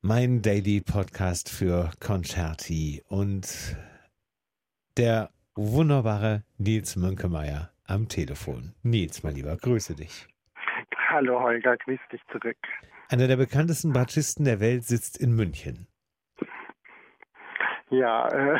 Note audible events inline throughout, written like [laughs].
mein Daily Podcast für Concerti und der wunderbare Nils Mönkemeyer am Telefon. Nils, mein Lieber, grüße dich. Hallo Holger, grüß dich zurück. Einer der bekanntesten Bratschisten der Welt sitzt in München. Ja, äh,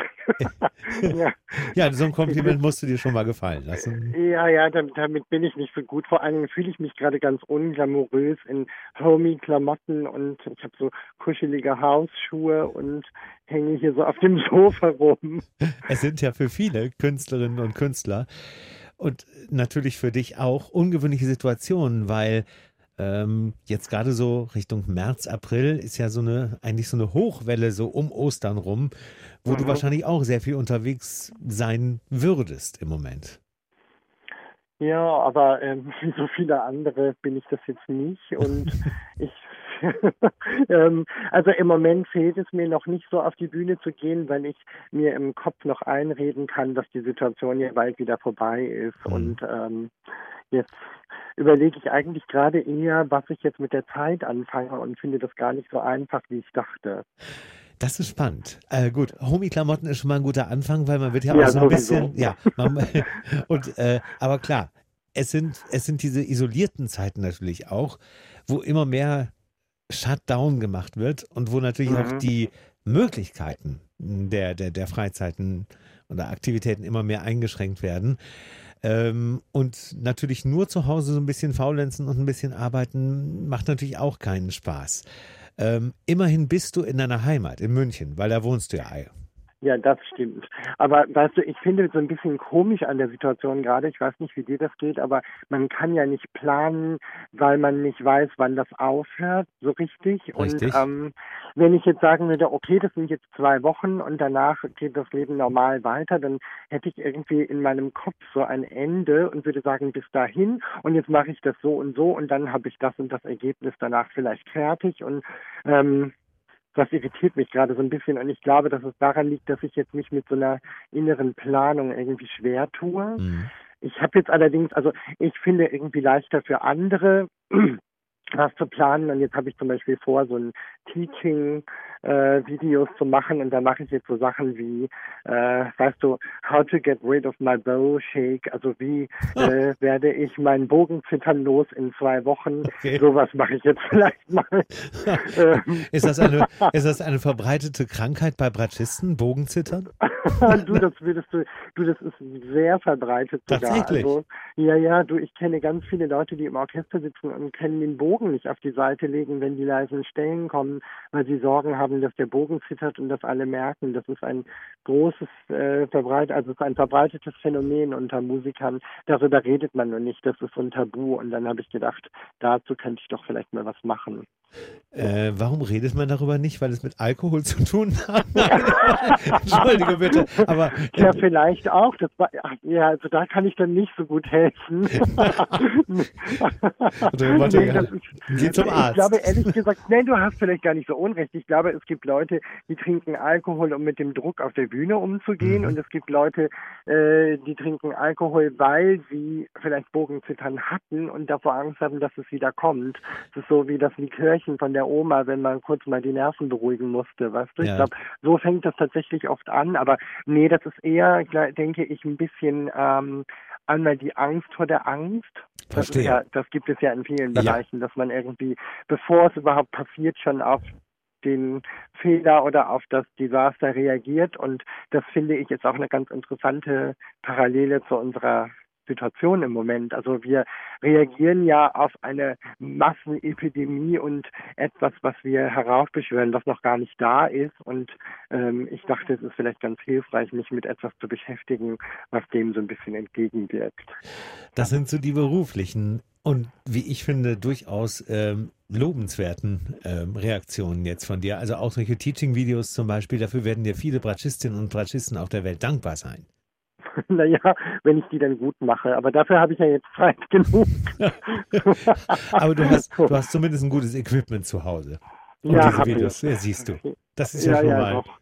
[laughs] ja. ja, so ein Kompliment musst du dir schon mal gefallen lassen. Ja, ja, damit, damit bin ich nicht so gut. Vor allem fühle ich mich gerade ganz unglamourös in homey-Klamotten und ich habe so kuschelige Hausschuhe und hänge hier so auf dem Sofa rum. Es sind ja für viele Künstlerinnen und Künstler und natürlich für dich auch ungewöhnliche Situationen, weil ähm, jetzt gerade so Richtung März, April ist ja so eine, eigentlich so eine Hochwelle so um Ostern rum, wo mhm. du wahrscheinlich auch sehr viel unterwegs sein würdest im Moment. Ja, aber ähm, wie [laughs] so viele andere bin ich das jetzt nicht und [laughs] ich [laughs] ähm, also im Moment fehlt es mir noch nicht so auf die Bühne zu gehen, weil ich mir im Kopf noch einreden kann, dass die Situation ja bald wieder vorbei ist. Mhm. Und ähm, jetzt überlege ich eigentlich gerade eher, was ich jetzt mit der Zeit anfange und finde das gar nicht so einfach, wie ich dachte. Das ist spannend. Äh, gut, Homie-Klamotten ist schon mal ein guter Anfang, weil man wird ja, ja auch so ein bisschen, ja, man, [laughs] und äh, aber klar, es sind es sind diese isolierten Zeiten natürlich auch, wo immer mehr Shutdown gemacht wird und wo natürlich mhm. auch die Möglichkeiten der der der Freizeiten oder Aktivitäten immer mehr eingeschränkt werden. Ähm, und natürlich nur zu Hause so ein bisschen faulenzen und ein bisschen arbeiten macht natürlich auch keinen Spaß. Ähm, immerhin bist du in deiner Heimat, in München, weil da wohnst du ja. Ja, das stimmt. Aber weißt du, ich finde so ein bisschen komisch an der Situation gerade, ich weiß nicht, wie dir das geht, aber man kann ja nicht planen, weil man nicht weiß, wann das aufhört, so richtig. richtig. Und ähm, wenn ich jetzt sagen würde, okay, das sind jetzt zwei Wochen und danach geht das Leben normal weiter, dann hätte ich irgendwie in meinem Kopf so ein Ende und würde sagen, bis dahin und jetzt mache ich das so und so und dann habe ich das und das Ergebnis danach vielleicht fertig und ähm, das irritiert mich gerade so ein bisschen und ich glaube, dass es daran liegt, dass ich jetzt nicht mit so einer inneren Planung irgendwie schwer tue. Mhm. Ich habe jetzt allerdings, also ich finde irgendwie leichter für andere [clears throat] was zu planen und jetzt habe ich zum Beispiel vor, so ein Teaching-Videos äh, zu machen und da mache ich jetzt so Sachen wie, äh, weißt du, how to get rid of my bow shake, also wie äh, werde ich meinen Bogen zittern los in zwei Wochen, okay. sowas mache ich jetzt [laughs] vielleicht mal. [laughs] ist, das eine, ist das eine verbreitete Krankheit bei Bratschisten, Bogenzittern? [laughs] du, das würdest du, du, das ist sehr verbreitet sogar. Tatsächlich? Also, ja, ja, du, ich kenne ganz viele Leute, die im Orchester sitzen und kennen den Bogen nicht auf die Seite legen, wenn die leisen Stellen kommen, weil sie Sorgen haben, dass der Bogen zittert und das alle merken. Das ist ein großes äh, verbreitet, also ein verbreitetes Phänomen unter Musikern. Darüber redet man nur nicht. Das ist so ein Tabu. Und dann habe ich gedacht, dazu könnte ich doch vielleicht mal was machen. Äh, warum redet man darüber nicht? Weil es mit Alkohol zu tun hat? [laughs] Entschuldige bitte. Aber, ja, vielleicht auch. Das war, ja, also da kann ich dann nicht so gut helfen. [laughs] nee, Geh zum Arzt. Ich glaube ehrlich gesagt, nein, du hast vielleicht gar nicht so unrecht. Ich glaube, es gibt Leute, die trinken Alkohol, um mit dem Druck auf der Bühne umzugehen. Mhm. Und es gibt Leute, äh, die trinken Alkohol, weil sie vielleicht Bogenzittern hatten und davor Angst haben, dass es wieder kommt. Es ist so wie das Likör Sprechen von der Oma, wenn man kurz mal die Nerven beruhigen musste, weißt du? Ja. Ich glaube, so fängt das tatsächlich oft an, aber nee, das ist eher, denke ich, ein bisschen ähm, einmal die Angst vor der Angst. Das, ja, das gibt es ja in vielen Bereichen, ja. dass man irgendwie, bevor es überhaupt passiert, schon auf den Fehler oder auf das Desaster reagiert. Und das finde ich jetzt auch eine ganz interessante Parallele zu unserer Situation im Moment. Also wir reagieren ja auf eine Massenepidemie und etwas, was wir heraufbeschwören, was noch gar nicht da ist. Und ähm, ich dachte, es ist vielleicht ganz hilfreich, mich mit etwas zu beschäftigen, was dem so ein bisschen entgegenwirkt. Das sind so die beruflichen und wie ich finde, durchaus ähm, lobenswerten ähm, Reaktionen jetzt von dir. Also auch solche Teaching-Videos zum Beispiel, dafür werden dir viele Bratschistinnen und Bratschisten auf der Welt dankbar sein. [laughs] naja, wenn ich die dann gut mache. Aber dafür habe ich ja jetzt Zeit [laughs] genug. [laughs] Aber du hast, du hast zumindest ein gutes Equipment zu Hause. Und ja, diese Videos, ja, siehst du. Das ist ja, ja schon mal. Doch.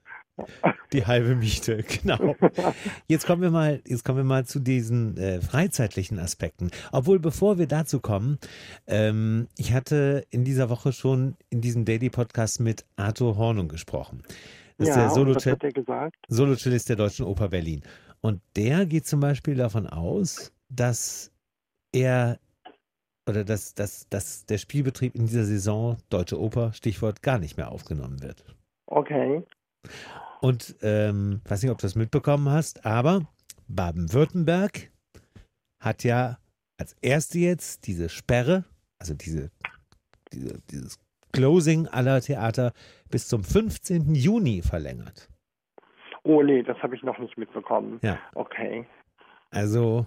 Die halbe Miete, genau. Jetzt kommen wir mal, jetzt kommen wir mal zu diesen äh, freizeitlichen Aspekten. Obwohl, bevor wir dazu kommen, ähm, ich hatte in dieser Woche schon in diesem Daily Podcast mit Arthur Hornung gesprochen. Das ja, ist der Solo-Cellist Solo der Deutschen Oper Berlin. Und der geht zum Beispiel davon aus, dass er oder dass, dass, dass der Spielbetrieb in dieser Saison Deutsche Oper, Stichwort, gar nicht mehr aufgenommen wird. Okay. Und ähm, weiß nicht, ob du das mitbekommen hast, aber Baden-Württemberg hat ja als erste jetzt diese Sperre, also diese, diese, dieses Closing aller Theater bis zum 15. Juni verlängert. Oh nee, das habe ich noch nicht mitbekommen. Ja. Okay. Also.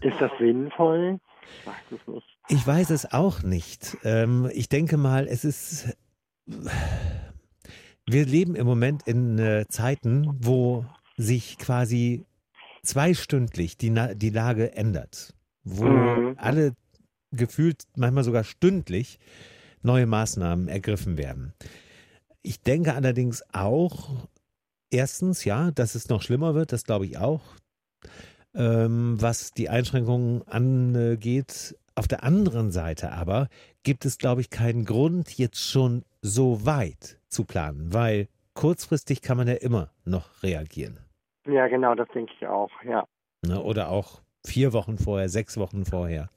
Ist das sinnvoll? Ich weiß es nicht. Ich weiß es auch nicht. Ähm, ich denke mal, es ist. Wir leben im Moment in äh, Zeiten, wo sich quasi zweistündlich die, die Lage ändert. Wo mhm. alle gefühlt, manchmal sogar stündlich, neue Maßnahmen ergriffen werden. Ich denke allerdings auch, erstens, ja, dass es noch schlimmer wird, das glaube ich auch, ähm, was die Einschränkungen angeht. Auf der anderen Seite aber gibt es, glaube ich, keinen Grund, jetzt schon so weit zu planen, weil kurzfristig kann man ja immer noch reagieren. Ja, genau, das denke ich auch, ja. Ne, oder auch vier Wochen vorher, sechs Wochen vorher.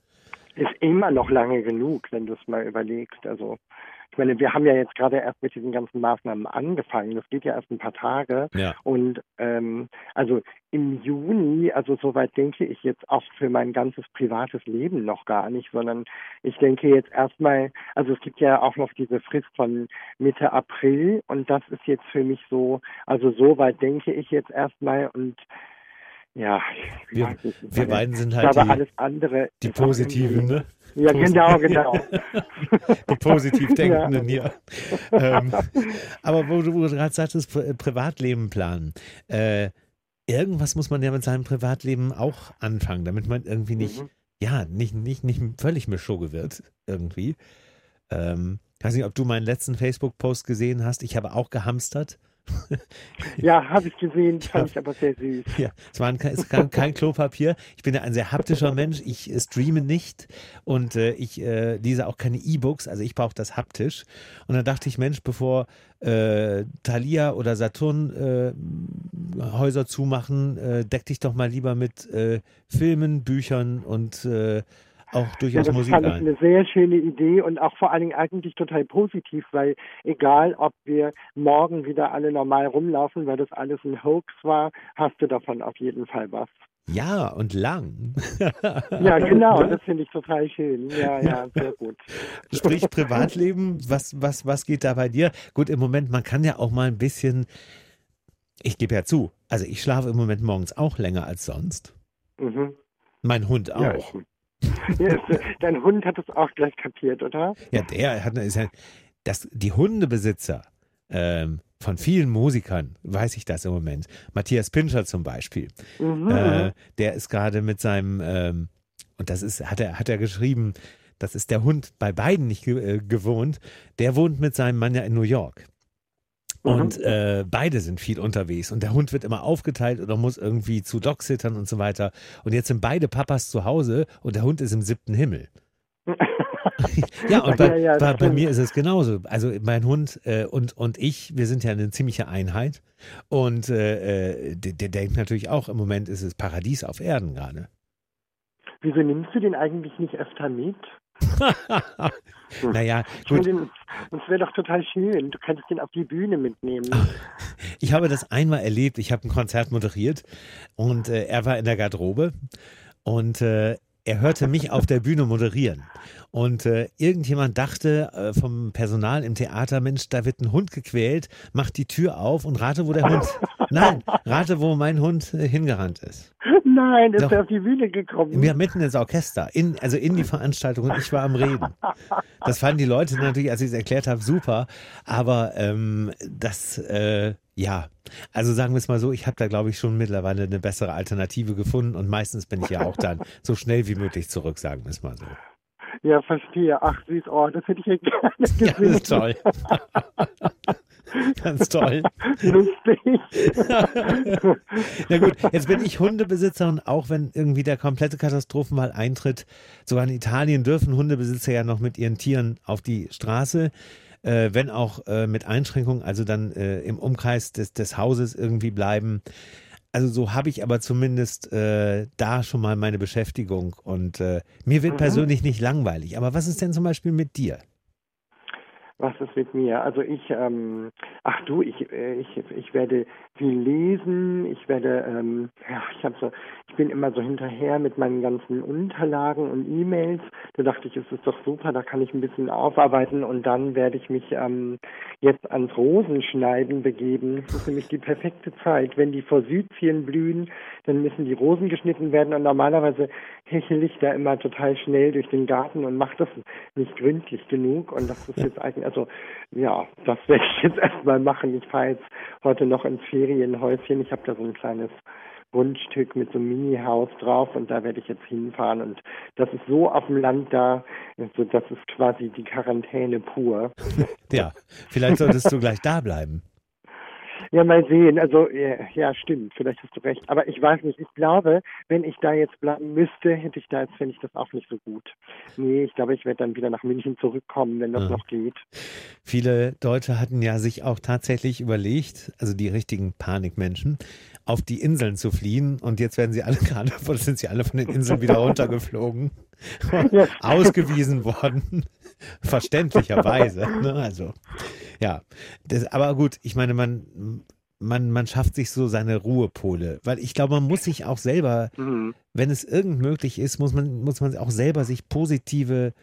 Ist immer noch lange genug, wenn du es mal überlegst. Also ich meine, wir haben ja jetzt gerade erst mit diesen ganzen Maßnahmen angefangen. Das geht ja erst ein paar Tage. Ja. Und ähm, also im Juni, also soweit denke ich jetzt auch für mein ganzes privates Leben noch gar nicht, sondern ich denke jetzt erstmal, also es gibt ja auch noch diese Frist von Mitte April und das ist jetzt für mich so, also soweit denke ich jetzt erstmal und ja, wir, wir beiden sind halt die, alles andere die Positiven, ne? Ja, genau, genau. [laughs] Die positiv Denkenden ja. hier. Ähm, [laughs] aber wo du, wo du gerade sagtest, Privatleben planen. Äh, irgendwas muss man ja mit seinem Privatleben auch anfangen, damit man irgendwie nicht, mhm. ja, nicht, nicht, nicht völlig Mischugge wird, irgendwie. Ähm, ich weiß nicht, ob du meinen letzten Facebook-Post gesehen hast. Ich habe auch gehamstert. Ja, habe ich gesehen, fand ja. ich aber sehr süß. Ja, es war kein, es kein, kein Klopapier. Ich bin ja ein sehr haptischer Mensch. Ich äh, streame nicht und äh, ich äh, lese auch keine E-Books. Also ich brauche das haptisch. Und dann dachte ich, Mensch, bevor äh, Thalia oder Saturn äh, Häuser zumachen, äh, deck dich doch mal lieber mit äh, Filmen, Büchern und auch durchaus ja, das Musik fand ich eine sehr schöne Idee und auch vor allen Dingen eigentlich total positiv, weil egal, ob wir morgen wieder alle normal rumlaufen, weil das alles ein Hoax war, hast du davon auf jeden Fall was. Ja, und lang. ja, [laughs] genau, das finde ich total schön. Ja, ja, sehr gut. Sprich [laughs] Privatleben, was, was, was geht da bei dir? Gut, im Moment, man kann ja auch mal ein bisschen, ich gebe ja zu, also ich schlafe im Moment morgens auch länger als sonst. Mhm. Mein Hund auch. Ja, ich, dein Hund hat es auch gleich kapiert, oder? Ja, der hat ist ja, das, die Hundebesitzer ähm, von vielen Musikern, weiß ich das im Moment. Matthias Pinscher zum Beispiel. Mhm. Äh, der ist gerade mit seinem, ähm, und das ist, hat er, hat er geschrieben, das ist der Hund bei beiden nicht äh, gewohnt. Der wohnt mit seinem Mann ja in New York. Und mhm. äh, beide sind viel unterwegs und der Hund wird immer aufgeteilt oder muss irgendwie zu Dogsittern und so weiter. Und jetzt sind beide Papas zu Hause und der Hund ist im siebten Himmel. [laughs] ja, und bei, ja, ja, bei, bei, mir ist es genauso. Also mein Hund äh, und, und ich, wir sind ja eine ziemliche Einheit. Und äh, äh der, der denkt natürlich auch, im Moment ist es Paradies auf Erden gerade. Wieso nimmst du den eigentlich nicht öfter mit? Naja, gut. Das wäre doch total schön. Du könntest den auf die Bühne mitnehmen. Ich habe das einmal erlebt. Ich habe ein Konzert moderiert und äh, er war in der Garderobe und äh, er hörte mich auf der Bühne moderieren. Und äh, irgendjemand dachte äh, vom Personal im Theater, Mensch, da wird ein Hund gequält, macht die Tür auf und rate, wo der Hund. [laughs] Nein, rate, wo mein Hund äh, hingerannt ist. Nein, ist er auf die Bühne gekommen? Ja, mitten ins Orchester, in, also in die Veranstaltung und ich war am Reden. Das fanden die Leute natürlich, als ich es erklärt habe, super. Aber ähm, das, äh, ja, also sagen wir es mal so, ich habe da, glaube ich, schon mittlerweile eine bessere Alternative gefunden und meistens bin ich ja auch dann so schnell wie möglich zurück, sagen wir es mal so. Ja, verstehe. Ach, süß, oh, das hätte ich ja [laughs] gerne gesehen. Ja, toll. [laughs] Ganz toll. Lustig. [laughs] Na gut, jetzt bin ich Hundebesitzerin, auch wenn irgendwie der komplette Katastrophenfall eintritt. Sogar in Italien dürfen Hundebesitzer ja noch mit ihren Tieren auf die Straße. Äh, wenn auch äh, mit Einschränkungen, also dann äh, im Umkreis des, des Hauses irgendwie bleiben. Also so habe ich aber zumindest äh, da schon mal meine Beschäftigung und äh, mir wird mhm. persönlich nicht langweilig. Aber was ist denn zum Beispiel mit dir? Was ist mit mir? Also ich, ähm, ach du, ich, äh, ich, ich werde viel lesen. Ich werde, ähm, ja, ich habe so, ich bin immer so hinterher mit meinen ganzen Unterlagen und E-Mails. Da dachte ich, es ist doch super, da kann ich ein bisschen aufarbeiten und dann werde ich mich ähm, jetzt ans Rosenschneiden begeben. Das ist nämlich die perfekte Zeit. Wenn die Forsythien blühen, dann müssen die Rosen geschnitten werden und normalerweise hechel ich da immer total schnell durch den Garten und mache das nicht gründlich genug und das ist jetzt eigentlich, also ja, das werde ich jetzt erstmal machen. Ich fahre jetzt heute noch ins Ferienhäuschen. Ich habe da so ein kleines Grundstück mit so einem Mini-Haus drauf und da werde ich jetzt hinfahren und das ist so auf dem Land da, also das ist quasi die Quarantäne pur. [laughs] ja, vielleicht solltest du gleich da bleiben. Ja, mal sehen. Also, ja, stimmt. Vielleicht hast du recht. Aber ich weiß nicht. Ich glaube, wenn ich da jetzt bleiben müsste, hätte ich da jetzt, fände ich das auch nicht so gut. Nee, ich glaube, ich werde dann wieder nach München zurückkommen, wenn das ja. noch geht. Viele Deutsche hatten ja sich auch tatsächlich überlegt, also die richtigen Panikmenschen, auf die Inseln zu fliehen. Und jetzt werden sie alle [laughs] gerade, sind sie alle von den Inseln wieder runtergeflogen. [laughs] Ausgewiesen worden. Verständlicherweise. Ne? Also, ja. Das, aber gut, ich meine, man, man, man schafft sich so seine Ruhepole. Weil ich glaube, man muss sich auch selber, mhm. wenn es irgend möglich ist, muss man, muss man auch selber sich positive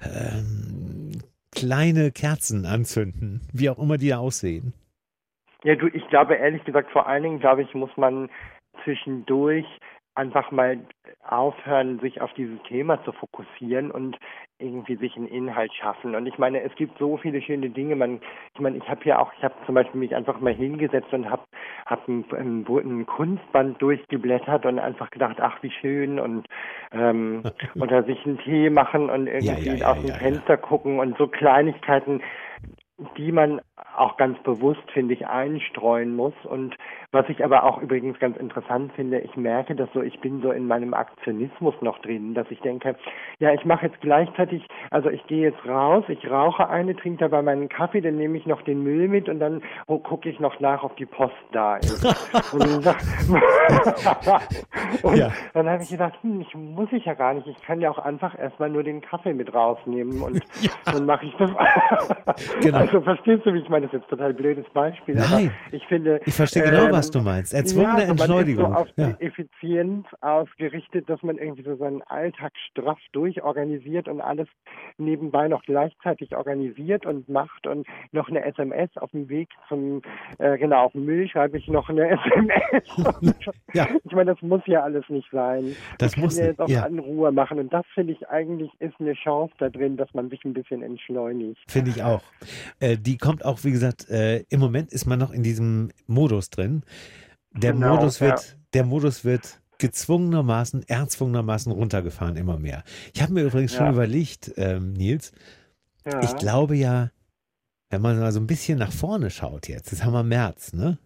ähm, kleine Kerzen anzünden, wie auch immer die da aussehen. Ja, du, ich glaube ehrlich gesagt, vor allen Dingen, glaube ich, muss man zwischendurch einfach mal aufhören, sich auf dieses Thema zu fokussieren und irgendwie sich einen Inhalt schaffen. Und ich meine, es gibt so viele schöne Dinge. Man, ich meine, ich habe ja auch, ich habe zum Beispiel mich einfach mal hingesetzt und habe hab ein, ein, ein, Kunstband durchgeblättert und einfach gedacht, ach wie schön und ähm, [laughs] oder sich einen Tee machen und irgendwie ja, ja, ja, aus dem Fenster gucken und so Kleinigkeiten die man auch ganz bewusst, finde ich, einstreuen muss. Und was ich aber auch übrigens ganz interessant finde, ich merke das so, ich bin so in meinem Aktionismus noch drin, dass ich denke, ja, ich mache jetzt gleichzeitig, also ich gehe jetzt raus, ich rauche eine, trinke dabei meinen Kaffee, dann nehme ich noch den Müll mit und dann oh, gucke ich noch nach, ob die Post da ist. [laughs] und dann, [laughs] und ja. dann habe ich gedacht, hm, ich muss ich ja gar nicht, ich kann ja auch einfach erstmal nur den Kaffee mit rausnehmen und [laughs] ja. dann mache ich das. genau. Also verstehst du, wie ich meine? Das ist jetzt ein total blödes Beispiel. Nein. ich finde. Ich verstehe genau, ähm, was du meinst. Erzwungene ja, Entschleunigung. Man ist so auf ja. die Effizienz ausgerichtet, dass man irgendwie so seinen Alltag straff durchorganisiert und alles nebenbei noch gleichzeitig organisiert und macht und noch eine SMS auf dem Weg zum, äh, genau, auf dem Müll schreibe ich noch eine [laughs] SMS. [laughs] ja. Ich meine, das muss ja alles nicht sein. Das muss ja jetzt auch ja. in Ruhe machen und das finde ich eigentlich ist eine Chance da drin, dass man sich ein bisschen entschleunigt. Finde ich auch. Äh, die kommt auch, wie gesagt, äh, im Moment ist man noch in diesem Modus drin. Der genau, Modus wird, ja. der Modus wird gezwungenermaßen, erzwungenermaßen runtergefahren, immer mehr. Ich habe mir übrigens ja. schon überlegt, ähm, Nils, ja. ich glaube ja, wenn man mal so ein bisschen nach vorne schaut jetzt, jetzt haben wir März, ne?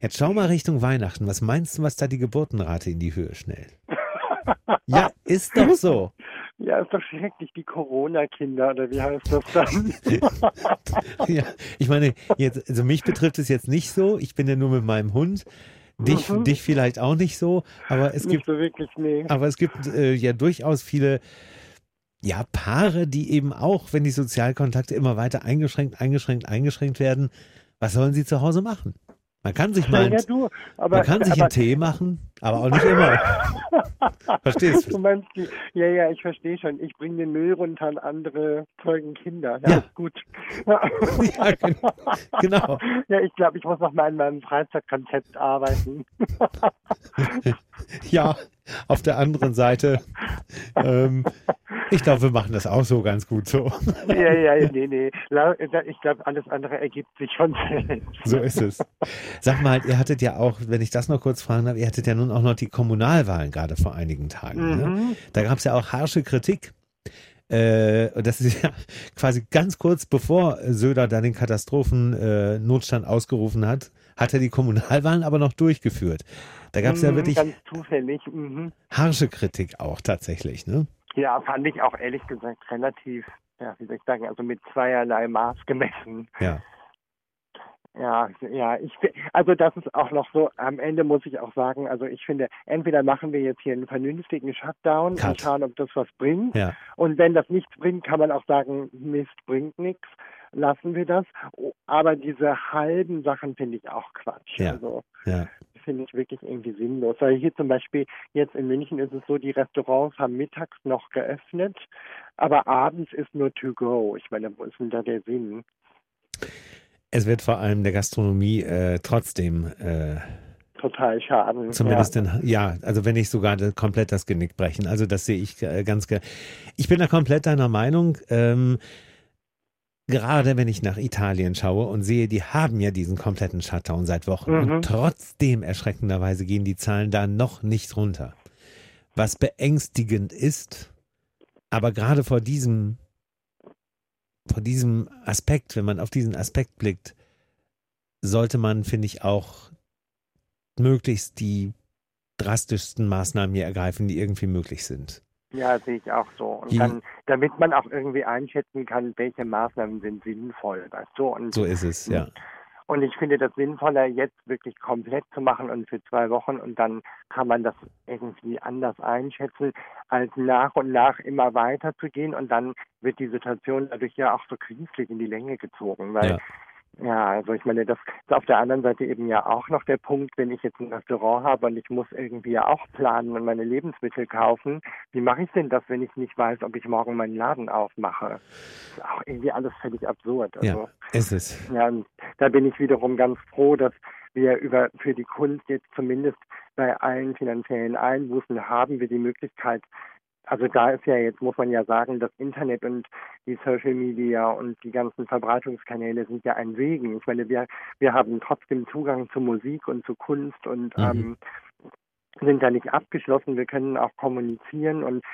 Jetzt schau mal Richtung Weihnachten. Was meinst du, was da die Geburtenrate in die Höhe schnellt? [laughs] ja, ist doch so. [laughs] Ja, ist doch schrecklich, die Corona-Kinder, oder wie heißt das dann? [laughs] ja, ich meine, jetzt, also mich betrifft es jetzt nicht so. Ich bin ja nur mit meinem Hund. Dich, mhm. dich vielleicht auch nicht so, aber es nicht gibt, so wirklich, nee. aber es gibt äh, ja durchaus viele ja, Paare, die eben auch, wenn die Sozialkontakte immer weiter eingeschränkt, eingeschränkt, eingeschränkt werden, was sollen sie zu Hause machen? Man kann sich mal, ja, du, aber, man kann sich aber, einen Tee machen, aber auch nicht immer. [laughs] Verstehst du? du meinst ja, ja, ich verstehe schon. Ich bringe den Müll runter an andere zeugen Kinder. Ja, ja. gut. [laughs] ja, genau. Ja, ich glaube, ich muss noch mal an meinem Freizeitkonzept arbeiten. ja, [laughs] auf der anderen Seite ähm, ich glaube, wir machen das auch so ganz gut so. Ja, ja, nee, nee. Ich glaube, alles andere ergibt sich schon selbst. So ist es. Sag mal, ihr hattet ja auch, wenn ich das noch kurz fragen darf, ihr hattet ja nun auch noch die Kommunalwahlen gerade vor einigen Tagen. Ne? Mhm. Ne? Da gab es ja auch harsche Kritik. äh, das ist ja quasi ganz kurz bevor Söder dann den Katastrophennotstand äh, ausgerufen hat, hat er die Kommunalwahlen aber noch durchgeführt. Da gab es ja mhm, wirklich ganz zufällig. Mhm. harsche Kritik auch tatsächlich, ne? Ja, fand ich auch ehrlich gesagt relativ, ja, wie soll ich sagen, also mit zweierlei Maß gemessen. Ja. Ja, ja, ich also das ist auch noch so, am Ende muss ich auch sagen, also ich finde, entweder machen wir jetzt hier einen vernünftigen Shutdown Cut. und schauen, ob das was bringt. Ja. Und wenn das nichts bringt, kann man auch sagen, Mist bringt nichts, lassen wir das. Aber diese halben Sachen finde ich auch Quatsch. Ja. Also ja. Finde ich wirklich irgendwie sinnlos. Weil hier zum Beispiel jetzt in München ist es so, die Restaurants haben mittags noch geöffnet, aber abends ist nur to go. Ich meine, wo ist denn da der Sinn? Es wird vor allem der Gastronomie äh, trotzdem äh, total schaden. Zumindest ja. Den, ja, also wenn nicht sogar komplett das Genick brechen. Also das sehe ich äh, ganz. Ich bin da komplett deiner Meinung. Ähm, gerade wenn ich nach Italien schaue und sehe, die haben ja diesen kompletten Shutdown seit Wochen mhm. und trotzdem erschreckenderweise gehen die Zahlen da noch nicht runter. Was beängstigend ist, aber gerade vor diesem vor diesem Aspekt, wenn man auf diesen Aspekt blickt, sollte man, finde ich, auch möglichst die drastischsten Maßnahmen hier ergreifen, die irgendwie möglich sind. Ja, sehe ich auch so. Und dann, damit man auch irgendwie einschätzen kann, welche Maßnahmen sind sinnvoll, weißt du? Und, so ist es, ja. Und ich finde das sinnvoller, jetzt wirklich komplett zu machen und für zwei Wochen und dann kann man das irgendwie anders einschätzen, als nach und nach immer weiter zu gehen und dann wird die Situation dadurch ja auch so künstlich in die Länge gezogen, weil ja. Ja, also ich meine, das ist auf der anderen Seite eben ja auch noch der Punkt, wenn ich jetzt ein Restaurant habe und ich muss irgendwie ja auch planen und meine Lebensmittel kaufen. Wie mache ich denn das, wenn ich nicht weiß, ob ich morgen meinen Laden aufmache? Das ist auch irgendwie alles völlig absurd. Also, ja, ist es. Ja, und da bin ich wiederum ganz froh, dass wir über für die Kunst jetzt zumindest bei allen finanziellen Einbußen haben wir die Möglichkeit, also da ist ja jetzt, muss man ja sagen, das Internet und die Social Media und die ganzen Verbreitungskanäle sind ja ein Segen. Ich meine, wir, wir haben trotzdem Zugang zu Musik und zu Kunst und mhm. ähm, sind da nicht abgeschlossen. Wir können auch kommunizieren und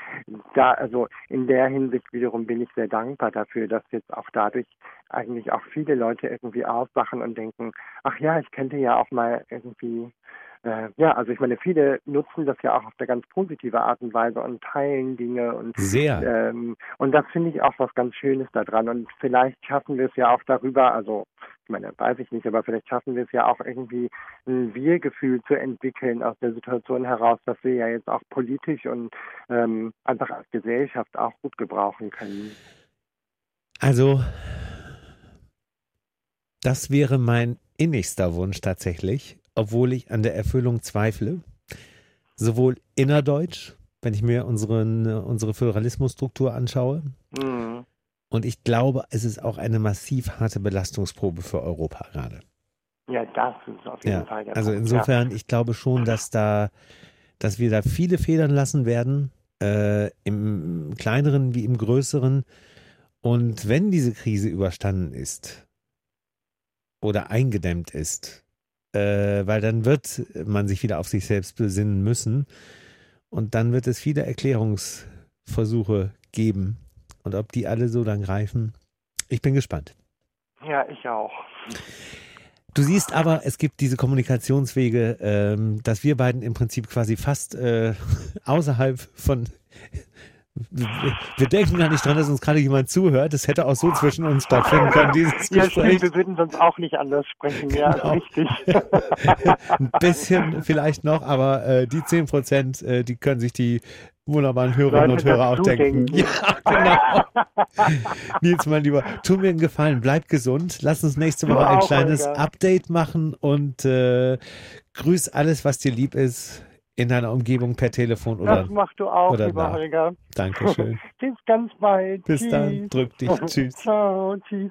da, also in der Hinsicht wiederum bin ich sehr dankbar dafür, dass jetzt auch dadurch eigentlich auch viele Leute irgendwie aufwachen und denken, ach ja, ich könnte ja auch mal irgendwie äh, ja, also ich meine, viele nutzen das ja auch auf eine ganz positive Art und Weise und teilen Dinge und sehr. Ähm, und das finde ich auch was ganz Schönes daran. Und vielleicht schaffen wir es ja auch darüber, also ich meine, weiß ich nicht, aber vielleicht schaffen wir es ja auch irgendwie ein Wir-Gefühl zu entwickeln aus der Situation heraus, dass wir ja jetzt auch politisch und ähm, einfach als Gesellschaft auch gut gebrauchen können. Also, das wäre mein innigster Wunsch tatsächlich, obwohl ich an der Erfüllung zweifle. Sowohl innerdeutsch, wenn ich mir unseren, unsere Föderalismusstruktur anschaue. Mhm. Und ich glaube, es ist auch eine massiv harte Belastungsprobe für Europa gerade. Ja, das ist auf jeden ja, Fall der Also insofern, ja. ich glaube schon, dass da, dass wir da viele Federn lassen werden, äh, im kleineren wie im größeren. Und wenn diese Krise überstanden ist oder eingedämmt ist, äh, weil dann wird man sich wieder auf sich selbst besinnen müssen und dann wird es viele Erklärungsversuche geben und ob die alle so dann greifen, ich bin gespannt. Ja, ich auch. Du siehst aber, es gibt diese Kommunikationswege, ähm, dass wir beiden im Prinzip quasi fast äh, [laughs] außerhalb von wir denken gar nicht dran, dass uns gerade jemand zuhört. Das hätte auch so zwischen uns stattfinden können, dieses [laughs] Gespräch. Ja, wir würden sonst auch nicht anders sprechen. Ja, genau. richtig. [laughs] Ein bisschen vielleicht noch, aber äh, die 10 Prozent, äh, die können sich die wunderbaren Hörerinnen und Hörer auch denken. denken. Ja, genau. [laughs] Nils, mein Lieber, tu mir einen Gefallen, bleib gesund. Lass uns nächste Woche ein kleines Update machen und äh, grüß alles, was dir lieb ist in deiner Umgebung per Telefon oder. Das machst du auch, oder lieber Holger. Dankeschön. [laughs] Bis ganz bald. Bis tschüss. dann. Drück dich. [laughs] Tschüss. Ciao. Tschüss.